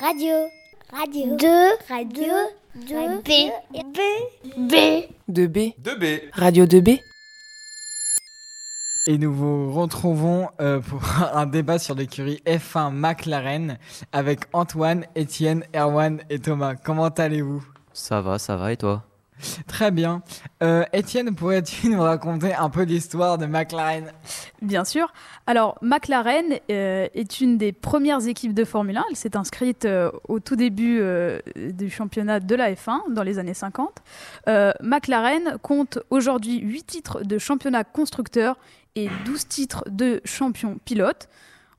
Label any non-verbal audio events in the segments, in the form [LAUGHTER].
Radio. Radio. 2. Radio. 2. B. B. B. 2B. 2B. Radio 2B. Et nous vous retrouvons euh, pour [LAUGHS] un débat sur l'écurie F1 McLaren avec Antoine, Étienne, Erwan et Thomas. Comment allez-vous? Ça va, ça va, et toi? [LAUGHS] Très bien. Euh, Étienne, pourrais-tu nous raconter un peu l'histoire de McLaren? Bien sûr. Alors, McLaren euh, est une des premières équipes de Formule 1. Elle s'est inscrite euh, au tout début du championnat de la F1 dans les années 50. Euh, McLaren compte aujourd'hui 8 titres de championnat constructeur et 12 titres de champion pilote.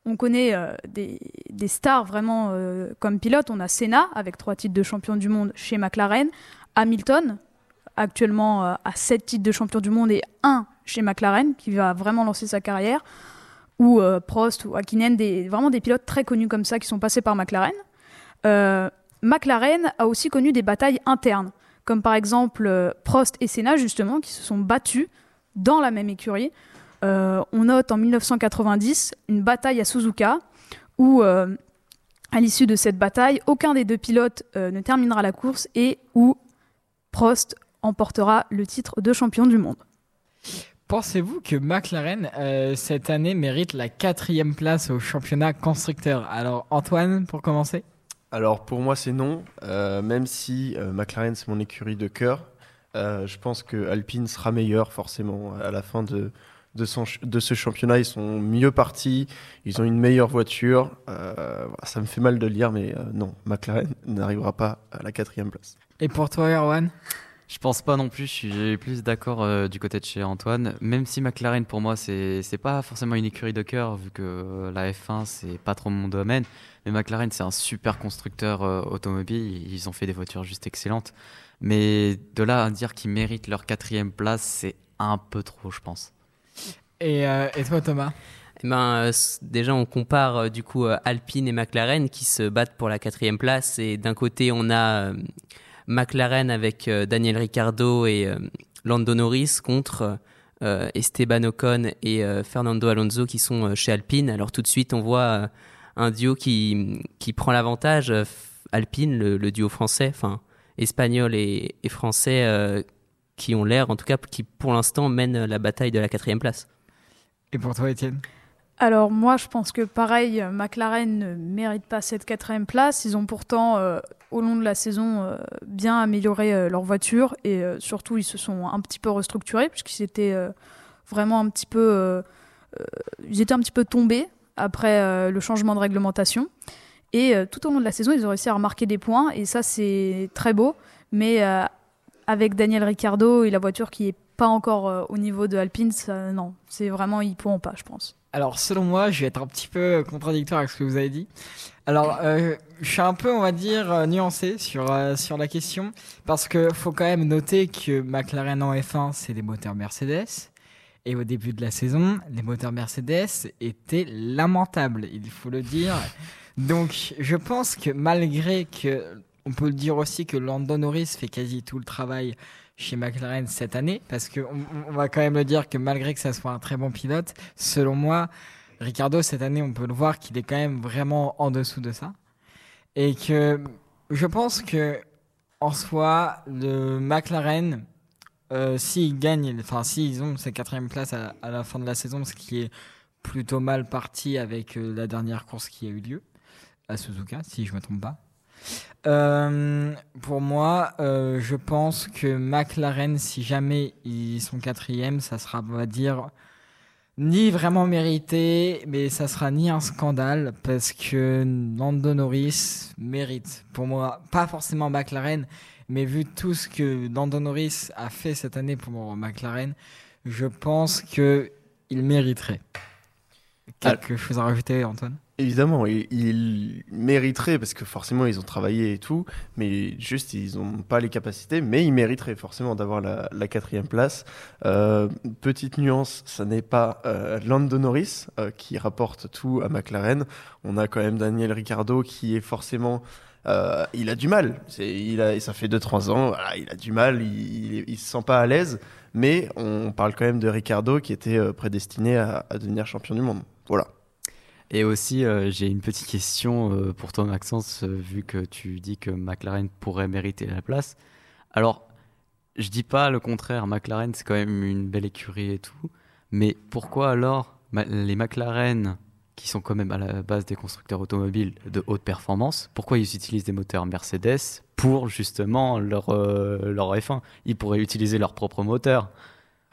On connaît des, stars vraiment comme pilote. On a Senna avec 3 titres de champion du monde chez McLaren. Hamilton, actuellement euh, à 7 titres de champion du monde et 1 chez McLaren, qui va vraiment lancer sa carrière. Ou euh, Prost ou Hakkinen, des, vraiment des pilotes très connus comme ça qui sont passés par McLaren. Euh, McLaren a aussi connu des batailles internes, comme par exemple Prost et Senna, justement, qui se sont battus dans la même écurie. On note en 1990 une bataille à Suzuka où, à l'issue de cette bataille, aucun des deux pilotes ne terminera la course et où Prost emportera le titre de champion du monde. Pensez-vous que McLaren, euh, cette année, mérite la quatrième place au championnat constructeur? Alors, Antoine, pour commencer? Alors pour moi c'est non, Euh, même si euh, McLaren c'est mon écurie de cœur. Euh, je pense que Alpine sera meilleur forcément à la fin de, de, son de ce championnat. Ils sont mieux partis, ils ont une meilleure voiture. Euh, ça me fait mal de le dire, mais euh, non, McLaren [LAUGHS] n'arrivera pas à la quatrième place. Et pour toi, Erwan? Je pense pas non plus, je suis plus d'accord euh, du côté de chez Antoine. Même si McLaren, pour moi, c'est c'est pas forcément une écurie de cœur, vu que euh, la F1, c'est pas trop mon domaine. Mais McLaren, c'est un super constructeur euh, automobile. Ils ont fait des voitures juste excellentes. Mais de là à dire qu'ils méritent leur quatrième place, c'est un peu trop, je pense. et, euh, et toi, Thomas? Eh ben, euh, déjà, on compare euh, du coup euh, Alpine et McLaren qui se battent pour la quatrième place. Et d'un côté, on a euh, McLaren avec euh, Daniel Ricciardo et euh, Lando Norris contre euh, Esteban Ocon et Fernando Alonso qui sont chez Alpine. Alors tout de suite, on voit un duo qui, qui prend l'avantage. Alpine, le, duo français, enfin espagnol et, français, qui ont l'air, en tout cas, qui pour l'instant mènent la bataille de la quatrième place. Et pour toi, Étienne? Alors moi, je pense que pareil, McLaren ne mérite pas cette quatrième place. Ils ont pourtant, euh, au long de la saison, euh, bien amélioré euh, leur voiture et surtout, ils se sont un petit peu restructurés puisqu'ils étaient vraiment un petit peu, un petit peu tombés après le changement de réglementation. Et tout au long de la saison, ils ont réussi à remarquer des points et ça, c'est très beau. Mais avec Daniel Ricciardo et la voiture qui est pas encore euh, au niveau de Alpine, non, c'est vraiment ils pourront pas, je pense. Alors, selon moi, je vais être un petit peu contradictoire avec ce que vous avez dit. Alors, euh, je suis un peu, on va dire, euh, nuancé sur, euh, sur la question, parce que faut quand même noter que McLaren en F1, c'est des moteurs Mercedes. Et au début de la saison, les moteurs Mercedes étaient lamentables, il faut le dire. Donc, je pense que malgré que, on peut le dire aussi que Lando Norris fait quasi tout le travail chez McLaren cette année, parce que on, va quand même le dire que malgré que ça soit un très bon pilote, selon moi, Ricardo cette année, on peut le voir qu'il est quand même vraiment en dessous de ça, et que je pense que en soi, le McLaren, euh, s'ils gagnent, enfin s'ils ont cette quatrième place à, la fin de la saison, ce qui est plutôt mal parti avec euh, la dernière course qui a eu lieu à Suzuka, si je me trompe pas. Euh, pour moi, euh, je pense que McLaren, si jamais ils sont quatrième, ça sera, on va dire, ni vraiment mérité, mais ça sera ni un scandale parce que Lando Norris mérite. Pour moi, pas forcément McLaren, mais vu tout ce que Lando Norris a fait cette année pour McLaren, je pense que il mériterait. Quelque chose à rajouter, Antoine? Évidemment, il, il mériterait parce que forcément ils ont travaillé et tout, mais juste ils n'ont pas les capacités, mais ils mériteraient forcément d'avoir la, quatrième place. Euh, petite nuance, ça n'est pas euh, Lando Norris euh, qui rapporte tout à McLaren. On a quand même Daniel Ricciardo qui est forcément euh, il a du mal. Il ça fait 2-3 ans, il a du mal, il, il se sent pas à l'aise, mais on parle quand même de Ricciardo qui était prédestiné à devenir champion du monde. Voilà. Et aussi, euh, j'ai une petite question euh, pour toi, Maxence, euh, vu que tu dis que McLaren pourrait mériter la place. Alors, je dis pas le contraire, McLaren, c'est quand même une belle écurie et tout. Mais pourquoi alors les McLaren, qui sont quand même à la base des constructeurs automobiles de haute performance, pourquoi ils utilisent des moteurs Mercedes pour justement leur, leur F1 Ils pourraient utiliser leur propre moteur.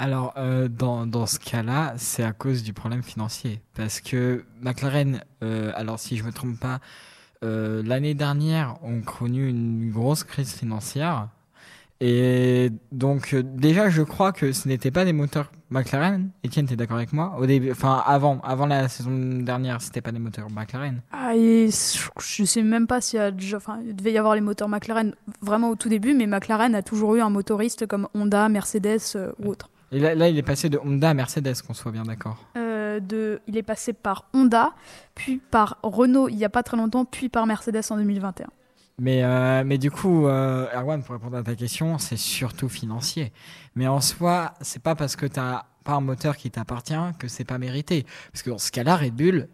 Alors, euh, dans, dans ce cas-là, c'est à cause du problème financier. Parce que McLaren, euh, alors si je me trompe pas, euh, l'année dernière, ont connu une grosse crise financière. Et donc, déjà, je crois que ce n'était pas des moteurs McLaren. Etienne, t'es d'accord avec moi? Au début, enfin, avant, avant la saison dernière, c'était pas des moteurs McLaren. Ah, et je, je sais même pas s'il y a déjà, enfin, il devait y avoir les moteurs McLaren vraiment au tout début, mais McLaren a toujours eu un motoriste comme Honda, Mercedes euh, ou autre. Et là, là, il est passé de Honda à Mercedes, qu'on soit bien d'accord. Euh, de, il est passé par Honda, puis par Renault il y a pas très longtemps, puis par Mercedes en 2021. Mais, euh, mais du coup, euh, Erwan, pour répondre à ta question, c'est surtout financier. Mais en soi, c'est pas parce que t'as pas un moteur qui t'appartient que c'est pas mérité. Parce que dans ce cas-là, Red Bull,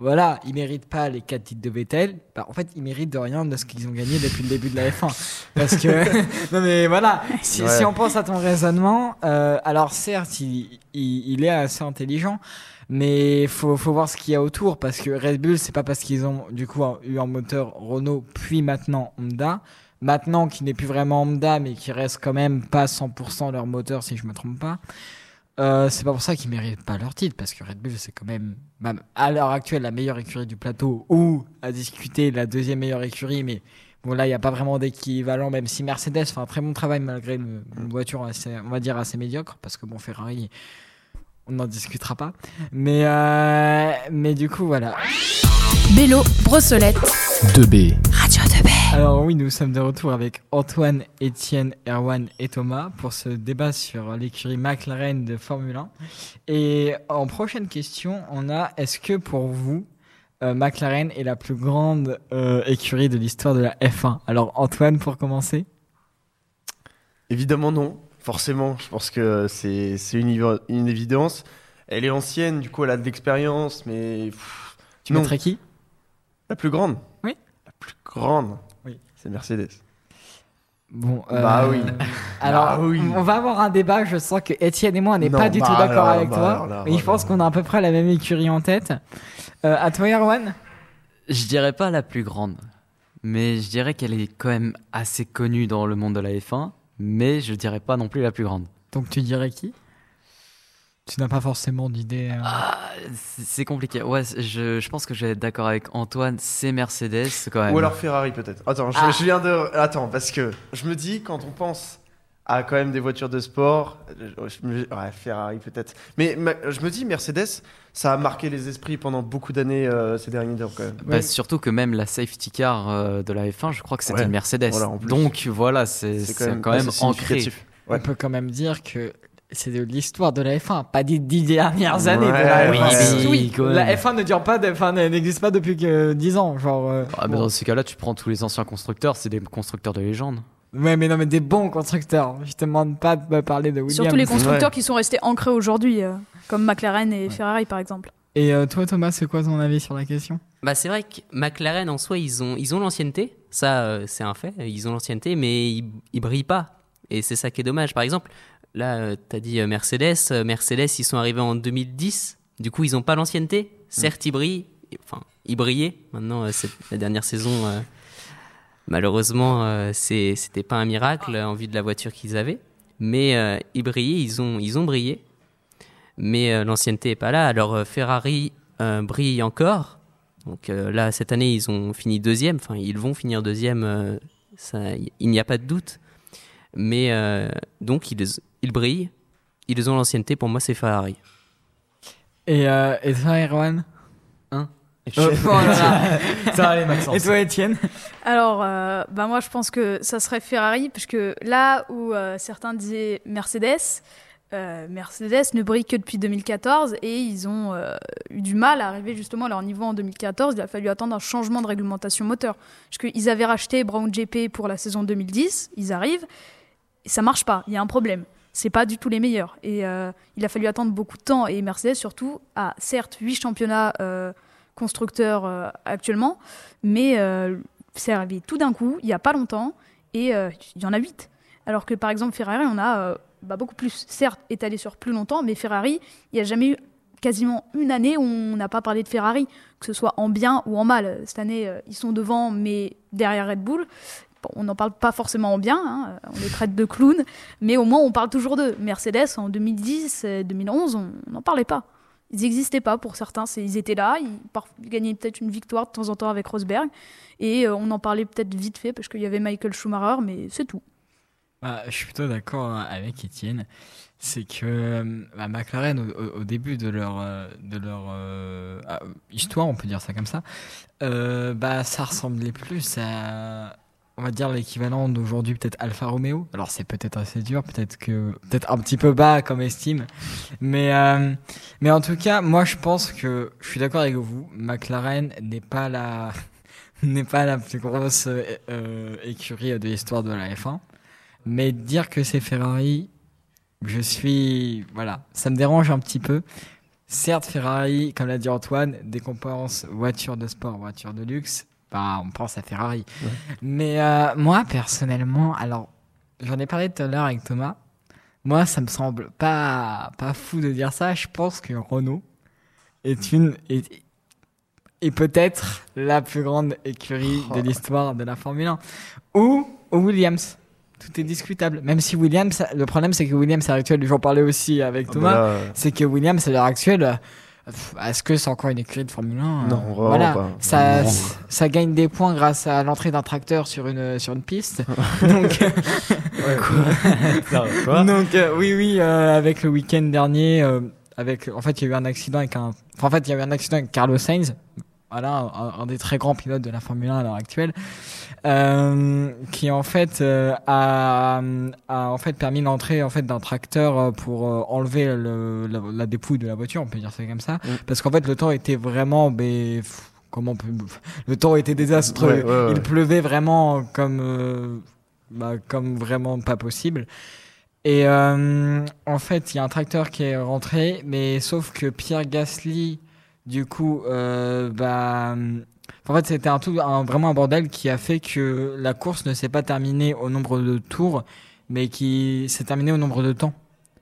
voilà, ils méritent pas les quatre titres de Vettel. Bah, en fait, ils méritent de rien de ce qu'ils ont gagné depuis le début de la F1. Parce que, [LAUGHS] non mais voilà, si, Ouais. si on pense à ton raisonnement, euh, alors certes, il, il, il est assez intelligent, mais faut, faut voir ce qu'il y a autour. Parce que Red Bull, c'est pas parce qu'ils ont du coup eu un moteur Renault, puis maintenant Honda. Maintenant, qui n'est plus vraiment Honda, mais qui reste quand même pas 100% leur moteur, si je me trompe pas. Euh, c'est pas pour ça qu'ils méritent pas leur titre, parce que Red Bull, c'est quand même, à l'heure actuelle, la meilleure écurie du plateau, ou à discuter la deuxième meilleure écurie, mais bon, là, il n'y a pas vraiment d'équivalent, même si Mercedes fait un très bon travail malgré une, une voiture assez, on va dire, assez médiocre, parce que bon, Ferrari, on n'en discutera pas. Mais, euh, mais du coup, voilà. Bélo, Brossolette. 2B. Radio 2B. Alors oui, nous sommes de retour avec Antoine, Étienne, Erwan et Thomas pour ce débat sur l'écurie McLaren de Formule 1. Et en prochaine question, on a est-ce que pour vous, euh, McLaren est la plus grande euh, écurie de l'histoire de la F1 Alors Antoine, pour commencer. Évidemment non, forcément. Je pense que c'est c'est une, évi- une évidence. Elle est ancienne, du coup elle a de l'expérience, mais pff, Tu Non. mettrais qui? La plus grande. Oui. La plus grande. Oui. C'est Mercedes. Bon, euh, Bah oui. [LAUGHS] Alors, Bah oui. on va avoir un débat. Je sens que Étienne et moi, on n'est pas du bah tout d'accord alors, avec bah toi. alors là, je pense qu'on a à peu près la même écurie en tête. Euh, à toi, Erwan Je dirais pas la plus grande, mais je dirais qu'elle est quand même assez connue dans le monde de la F1, mais je dirais pas non plus la plus grande. Donc tu dirais qui? Tu n'as pas forcément d'idée. euh. Ah, c'est compliqué. Ouais, je, je pense que je vais être d'accord avec Antoine, c'est Mercedes quand même. Ou alors Ferrari peut-être. Attends, je, Ah. je viens de. Attends, parce que je me dis, quand on pense à quand même des voitures de sport, je- je me- ouais, Ferrari peut-être. Mais ma- je me dis, Mercedes, ça a marqué les esprits pendant beaucoup d'années euh, ces derniers temps quand même. Bah, Ouais. Surtout que même la safety car euh, de la F1, je crois que c'était Ouais, une Mercedes. voilà. Donc voilà, c'est c'est quand même, ancré. On peut quand même dire que c'est de l'histoire de la F1, pas des dix dernières années de Ouais, la oui, F1. oui, quand même. la F1 ne dure pas, de- n'existe pas depuis que 10 ans, genre. euh, Ah, mais bon. dans ces cas-là, tu prends tous les anciens constructeurs, c'est des constructeurs de légende. Ouais, mais non, mais des bons constructeurs. Je te demande pas de me parler de Williams. Surtout les constructeurs Ouais. qui sont restés ancrés aujourd'hui, euh, comme McLaren et Ferrari par exemple. Et euh, toi, Thomas, c'est quoi ton avis sur la question? Bah, c'est vrai que McLaren en soi, ils ont ils ont l'ancienneté, ça euh, c'est un fait, ils ont l'ancienneté, mais ils, ils brillent pas. Et c'est ça qui est dommage. Par exemple, là, tu as dit euh, Mercedes, euh, Mercedes, ils sont arrivés en 2010, du coup, ils ont pas l'ancienneté. Certes, ils brillent, enfin, ils brillaient. Maintenant, euh, c'est la dernière saison, euh, malheureusement, euh, c'était pas un miracle en vue de la voiture qu'ils avaient, mais euh, ils brillaient, ils ont brillé. Mais euh, l'ancienneté est pas là. Alors euh, Ferrari euh, brille encore. Donc euh, là, cette année, ils ont fini deuxième. Enfin, ils vont finir deuxième. euh, il n'y a pas de doute. Mais euh, donc, ils, ils brillent. Ils ont l'ancienneté. Pour moi, c'est Ferrari. Et, euh, et toi, Erwan? Hein? Euh, oh. [LAUGHS] Ça va aller, Maxence. Et toi, Étienne? Alors, euh, bah moi je pense que ça serait Ferrari, puisque là où euh, certains disaient Mercedes, euh, Mercedes ne brille que depuis 2014 et ils ont euh, eu du mal à arriver justement à leur niveau en 2014. Il a fallu attendre un changement de réglementation moteur. Parce qu'ils avaient racheté Brown GP pour la saison 2010, ils arrivent, ça marche pas, il y a un problème. C'est pas du tout les meilleurs. Et euh, il a fallu attendre beaucoup de temps. Et Mercedes, surtout, a certes 8 championnats euh, constructeurs euh, actuellement, mais c'est arrivé tout d'un coup, il n'y a pas longtemps, et il y en a 8. Alors que par exemple Ferrari, on a bah, beaucoup plus, certes étalé sur plus longtemps, mais Ferrari, il n'y a jamais eu quasiment une année où on n'a pas parlé de Ferrari, que ce soit en bien ou en mal. Cette année, ils sont devant, mais derrière Red Bull. On n'en parle pas forcément en bien, hein, on les traite de clowns, mais au moins on parle toujours d'eux. Mercedes, en 2010, et 2011, on n'en parlait pas. Ils n'existaient pas pour certains, ils étaient là, ils, gagnaient peut-être une victoire de temps en temps avec Rosberg, et euh, on en parlait peut-être vite fait parce qu'il y avait Michael Schumacher, mais c'est tout. Bah, je suis plutôt d'accord avec Étienne. C'est que euh, bah, McLaren, au, début de leur, euh, de leur euh, ah, histoire, on peut dire ça comme ça, euh, bah, ça ressemblait plus à, on va dire, l'équivalent d'aujourd'hui, peut-être Alfa Romeo. Alors, c'est peut-être assez dur, peut-être que, peut-être un petit peu bas comme estime. Mais, euh, mais en tout cas, moi, je pense que je suis d'accord avec vous. McLaren n'est pas la, [LAUGHS] n'est pas la plus grosse euh, euh, écurie de l'histoire de la F1. Mais dire que c'est Ferrari, je suis. Voilà, ça me dérange un petit peu. Certes, Ferrari, comme l'a dit Antoine, dès qu'on pense voiture de sport, voiture de luxe, bah, on pense à Ferrari. Mais euh, moi, personnellement, alors, j'en ai parlé tout à l'heure avec Thomas. Moi, ça me semble pas, pas fou de dire ça. Je pense que Renault est une. Est, est peut-être la plus grande écurie de l'histoire de la Formule 1. Ou, ou Williams. Tout est discutable. Même si Williams, le problème c'est que Williams à l'heure actuelle, j'en parlais aussi avec Ah, Thomas, bah euh, c'est que Williams à l'heure actuelle, est-ce que c'est encore une écurie de Formule 1 Non, Euh, vraiment voilà, pas. ça, Non. ça gagne des points grâce à l'entrée d'un tracteur sur une sur une piste. [LAUGHS] Donc, [LAUGHS] donc euh, oui, oui, euh, avec le week-end dernier, euh, avec, en fait, il y a eu un accident avec un, enfin, en fait, il y a eu un accident avec Carlos Sainz. Voilà, un, un des très grands pilotes de la Formule 1 à l'heure actuelle, euh, qui en fait euh, a, a en fait permis l'entrée en fait d'un tracteur euh, pour euh, enlever le, la, la dépouille de la voiture, on peut dire ça comme ça, Mm. parce qu'en fait le temps était vraiment, ben, comment on peut, [LAUGHS] le temps était désastreux, Ouais, ouais, ouais. il pleuvait vraiment comme, bah, comme vraiment pas possible. Et euh, en fait, il y a un tracteur qui est rentré, mais sauf que Pierre Gasly, du coup, euh, bah, en fait, c'était un tout, un, vraiment un bordel qui a fait que la course ne s'est pas terminée au nombre de tours, mais qui s'est terminée au nombre de temps.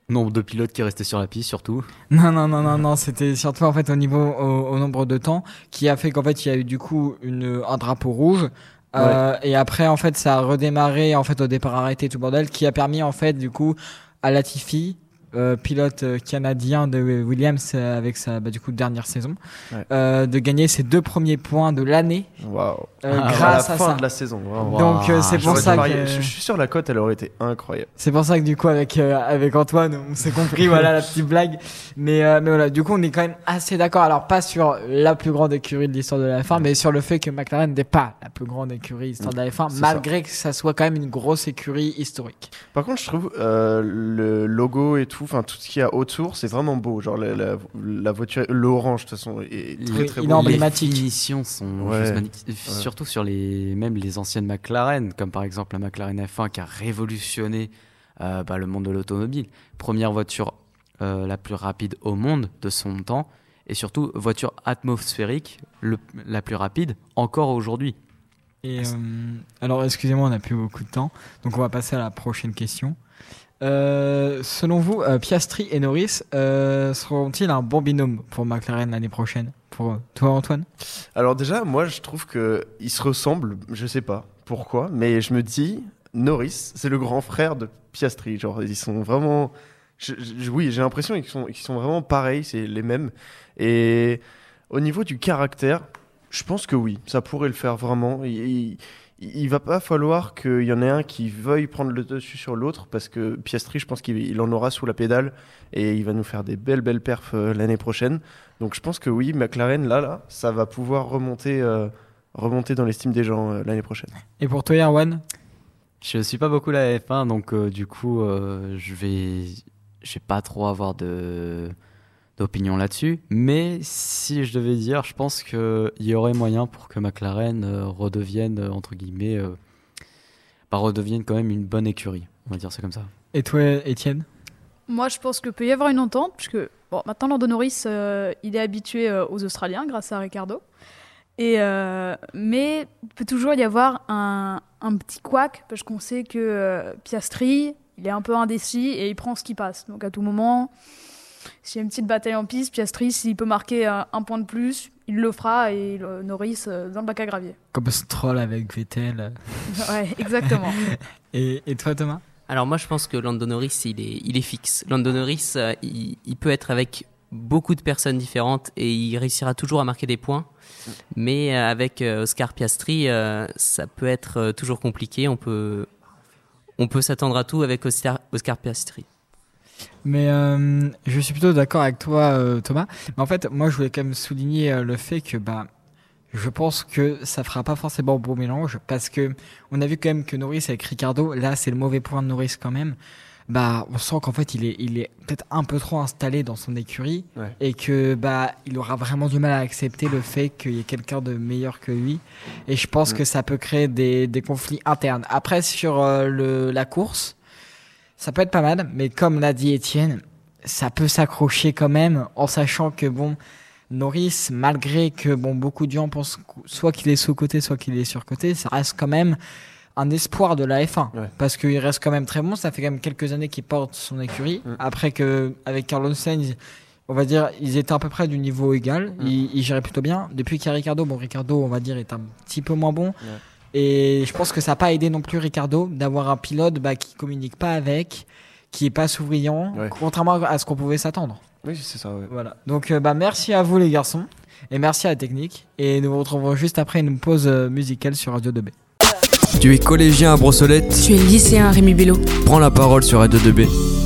Nombre de pilotes qui restaient sur la piste, surtout. [LAUGHS] Non, non, non, non, non, c'était surtout en fait au niveau, au, au nombre de temps, qui a fait qu'en fait il y a eu du coup une, un drapeau rouge. Euh, et après en fait ça a redémarré en fait au départ arrêté tout bordel qui a permis en fait du coup à Latifi euh, pilote euh, canadien de Williams euh, avec sa bah, du coup dernière saison Ouais. euh, de gagner ses deux premiers points de l'année. Euh, Ah, grâce à à, la fin ça. de la saison. Wow. donc c'est pour ça que Je, suis sûr la cote, elle aurait été incroyable. c'est pour ça que du coup avec avec Antoine on s'est compris [LAUGHS] voilà la petite blague. Mais mais voilà du coup on est quand même assez d'accord. Alors pas sur la plus grande écurie de l'histoire de la F1 mais sur le fait que McLaren n'est pas la plus grande écurie de l'histoire de la F1 C'est malgré que ça soit quand même une grosse écurie historique. Par contre, je trouve le logo et tout, enfin tout ce qu'il y a autour, c'est vraiment beau. Genre la, la, la voiture, l'orange de toute façon est très Oui, très beau. emblématique. Les finitions sont Ouais. juste magnifiques. Surtout sur les, même les anciennes McLaren, comme par exemple la McLaren F1 qui a révolutionné euh, bah, le monde de l'automobile. Première voiture euh, la plus rapide au monde de son temps. Et surtout, voiture atmosphérique le- la plus rapide encore aujourd'hui. Et euh, alors excusez-moi on n'a plus beaucoup de temps donc on va passer à la prochaine question euh, selon vous euh, Piastri et Norris euh, seront-ils un bon binôme pour McLaren l'année prochaine? Pour toi Antoine? Alors déjà, moi je trouve que ils se ressemblent. Je sais pas pourquoi, mais je me dis Norris, c'est le grand frère de Piastri. Genre ils sont vraiment. je- je- oui, j'ai l'impression qu'ils sont, qu'ils sont vraiment pareils, c'est les mêmes. Et au niveau du caractère, je pense que oui, ça pourrait le faire vraiment. Il, il, il va pas falloir qu'il y en ait un qui veuille prendre le dessus sur l'autre parce que Piastri, je pense qu'il il en aura sous la pédale et il va nous faire des belles belles perfs euh, l'année prochaine. Donc je pense que oui, McLaren là là, ça va pouvoir remonter euh, remonter dans l'estime des gens euh, l'année prochaine. et pour toi Erwan? Je suis pas beaucoup la F1, donc euh, du coup, euh, je vais, je vais pas trop avoir de d'opinion là-dessus. Mais si je devais dire, je pense qu'il y aurait moyen pour que McLaren euh, redevienne euh, entre guillemets, euh, bah, redevienne quand même une bonne écurie. On va dire ça comme ça. et toi Étienne? Moi, je pense que peut y avoir une entente, puisque Bon, maintenant, Lando Norris, euh, il est habitué euh, aux Australiens grâce à Ricardo. Et, euh, mais il peut toujours y avoir un, un petit couac, parce qu'on sait que euh, Piastri, il est un peu indécis et il prend ce qui passe. Donc à tout moment, s'il y a une petite bataille en piste, Piastri, s'il peut marquer euh, un point de plus, il le fera et le Norris euh, dans le bac à gravier. Comme Stroll avec Vettel. [LAUGHS] ouais, exactement. [LAUGHS] Et, et toi, Thomas? Alors moi je pense que Lando Norris il est, il est fixe. Lando Norris euh, il, il peut être avec beaucoup de personnes différentes et il réussira toujours à marquer des points. Mais euh, avec euh, Oscar Piastri euh, ça peut être euh, toujours compliqué. On peut, on peut s'attendre à tout avec Oscar, Oscar Piastri. Mais euh, je suis plutôt d'accord avec toi, euh, Thomas. Mais en fait, moi, je voulais quand même souligner euh, le fait que bah, je pense que ça fera pas forcément beau mélange parce que on a vu quand même que Norris avec Ricardo, là, c'est le mauvais point de Norris quand même. Bah, on sent qu'en fait, il est, il est peut-être un peu trop installé dans son écurie Ouais. et que bah, il aura vraiment du mal à accepter le fait qu'il y ait quelqu'un de meilleur que lui. Et je pense Mm. que ça peut créer des, des conflits internes. Après, sur euh, le, la course, ça peut être pas mal, mais comme l'a dit Étienne, ça peut s'accrocher quand même en sachant que bon, Norris, malgré que bon, beaucoup de gens pensent soit qu'il est sous-côté, soit qu'il est sur-côté, ça reste quand même un espoir de la F1 Ouais. parce qu'il reste quand même très bon. Ça fait quand même quelques années qu'il porte son écurie. Mm. Après que avec Carlos Sainz, on va dire, ils étaient à peu près du niveau égal. Mm. Ils, ils géraient plutôt bien. Depuis qu'il y a Ricardo, bon, Ricardo, on va dire, est un petit peu moins bon. Ouais. Et je pense que ça n'a pas aidé non plus Ricardo d'avoir un pilote bah, qui communique pas avec, qui est pas souriant, Ouais. contrairement à ce qu'on pouvait s'attendre. Oui, c'est ça. ouais. Voilà. Donc euh, bah merci à vous les garçons et merci à la technique et nous vous retrouvons juste après une pause euh, musicale sur Radio 2B. Tu es collégien à Brossolette Tu es lycéen Rémi Bello. Prends la parole sur Radio 2B.